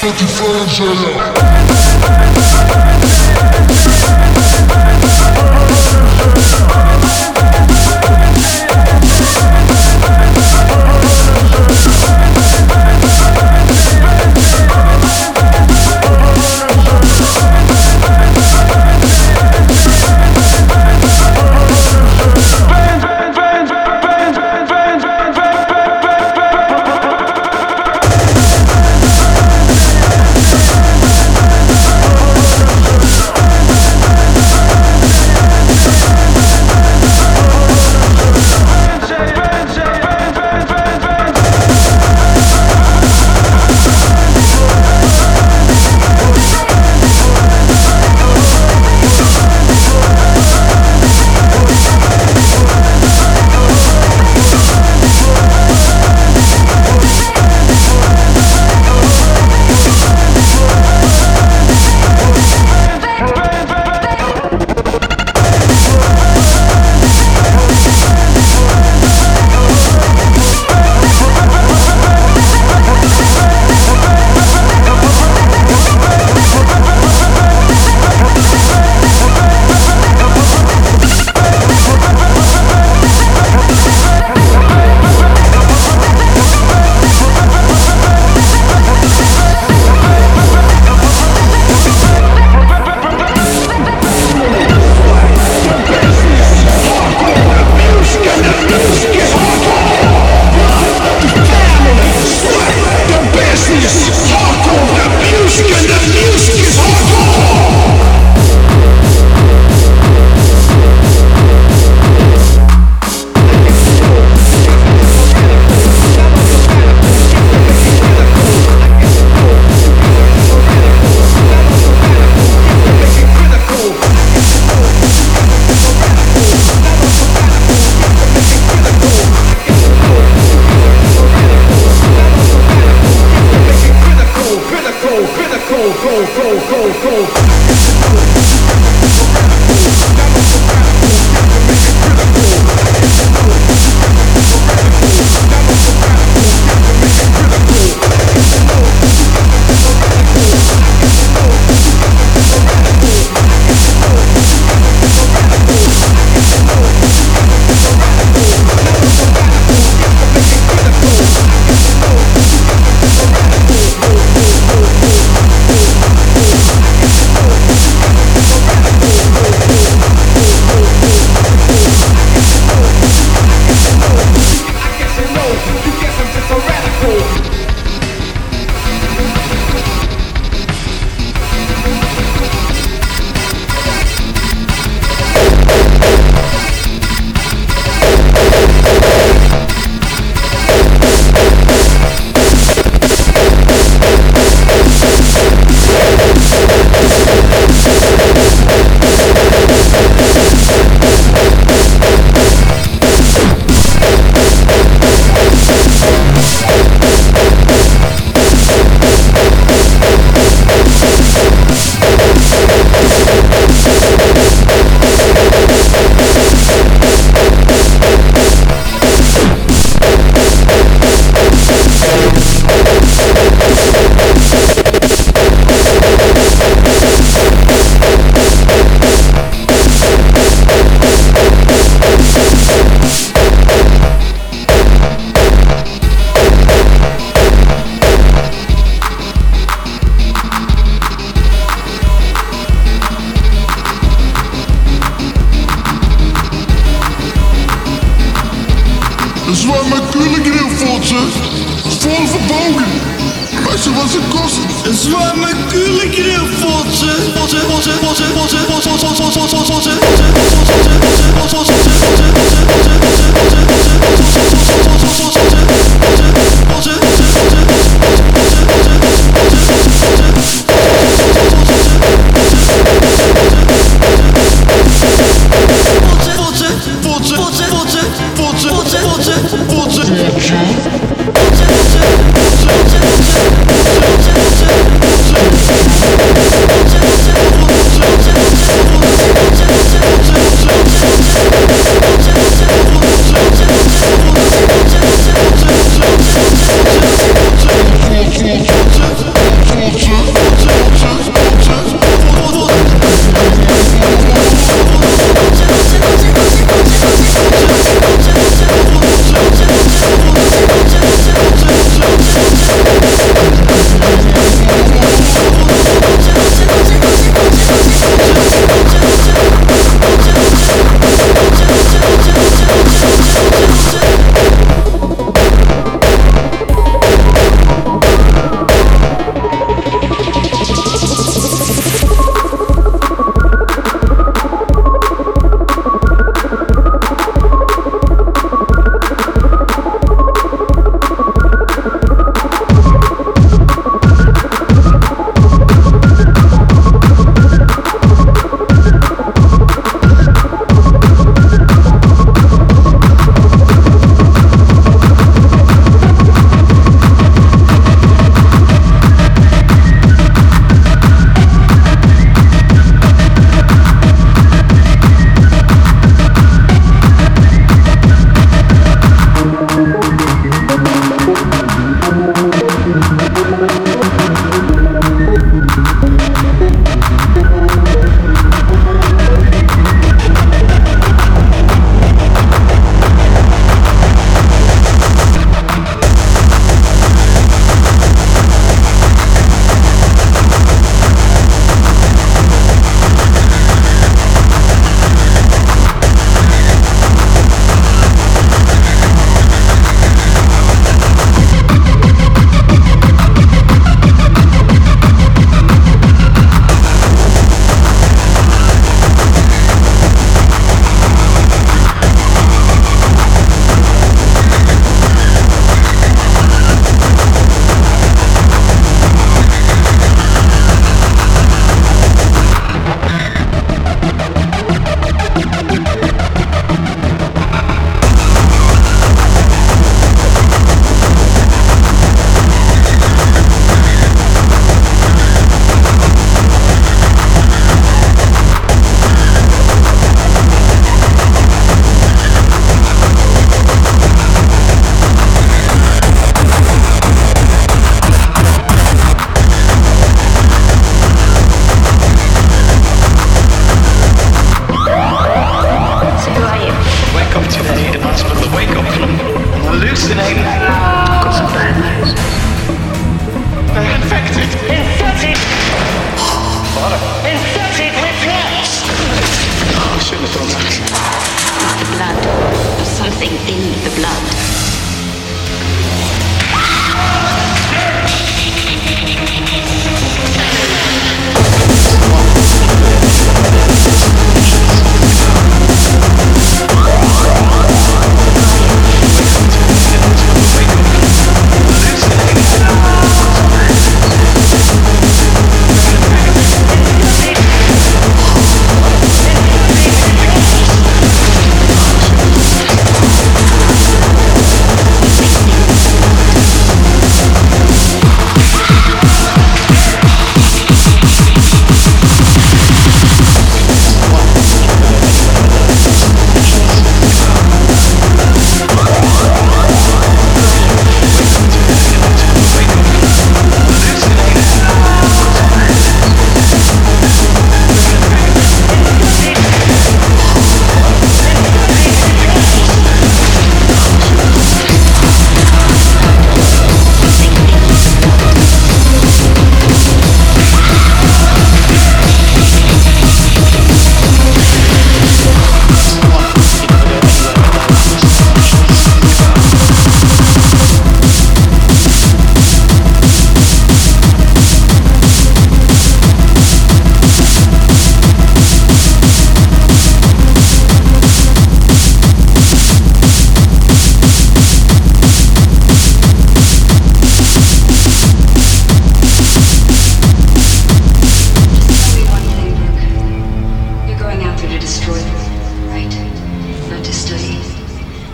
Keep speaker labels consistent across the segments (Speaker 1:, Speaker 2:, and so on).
Speaker 1: Fucking Florida. It's
Speaker 2: zwaar kule kneeuw potje, potje, potje, potje, potje, potje, potje, potje, potje, potje, potje, potje, potje, potje,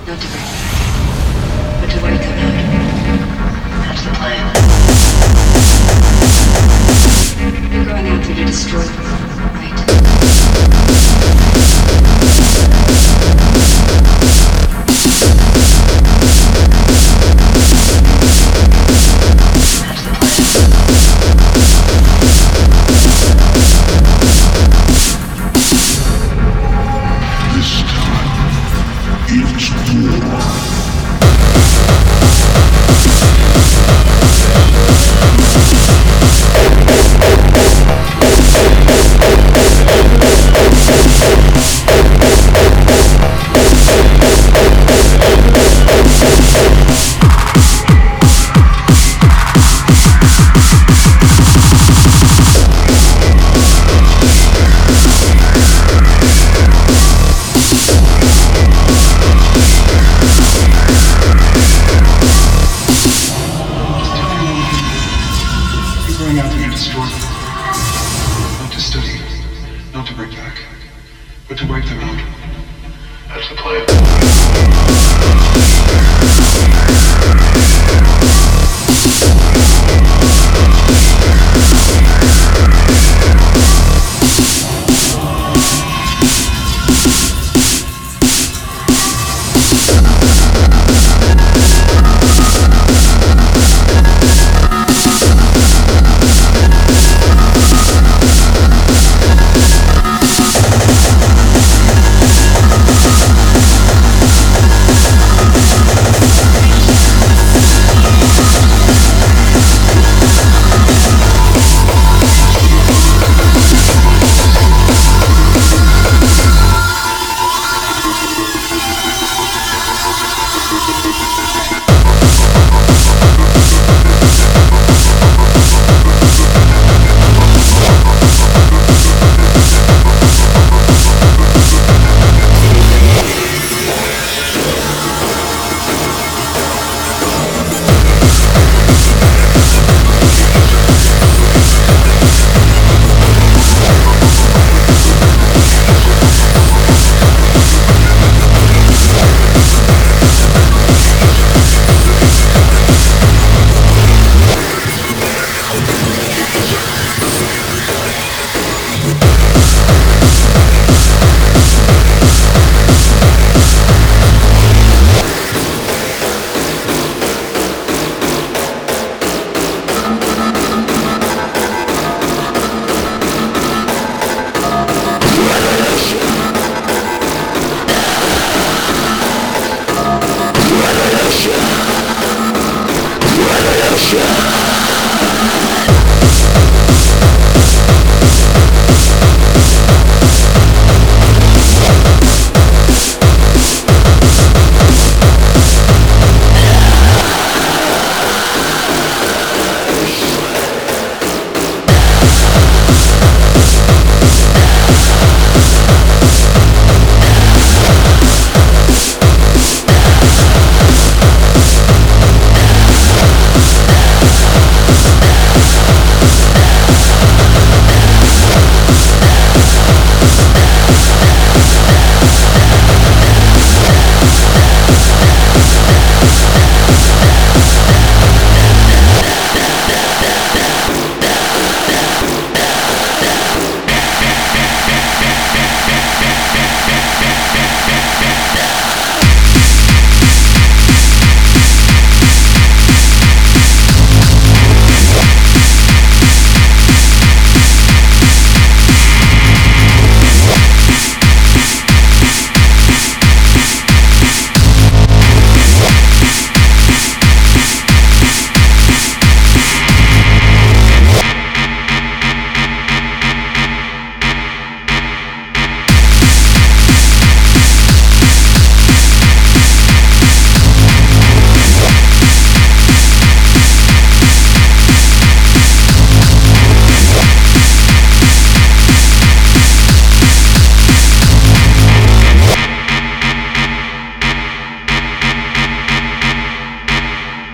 Speaker 2: Not to break. but to wake tonight. That's the plan. You're going out there to destroy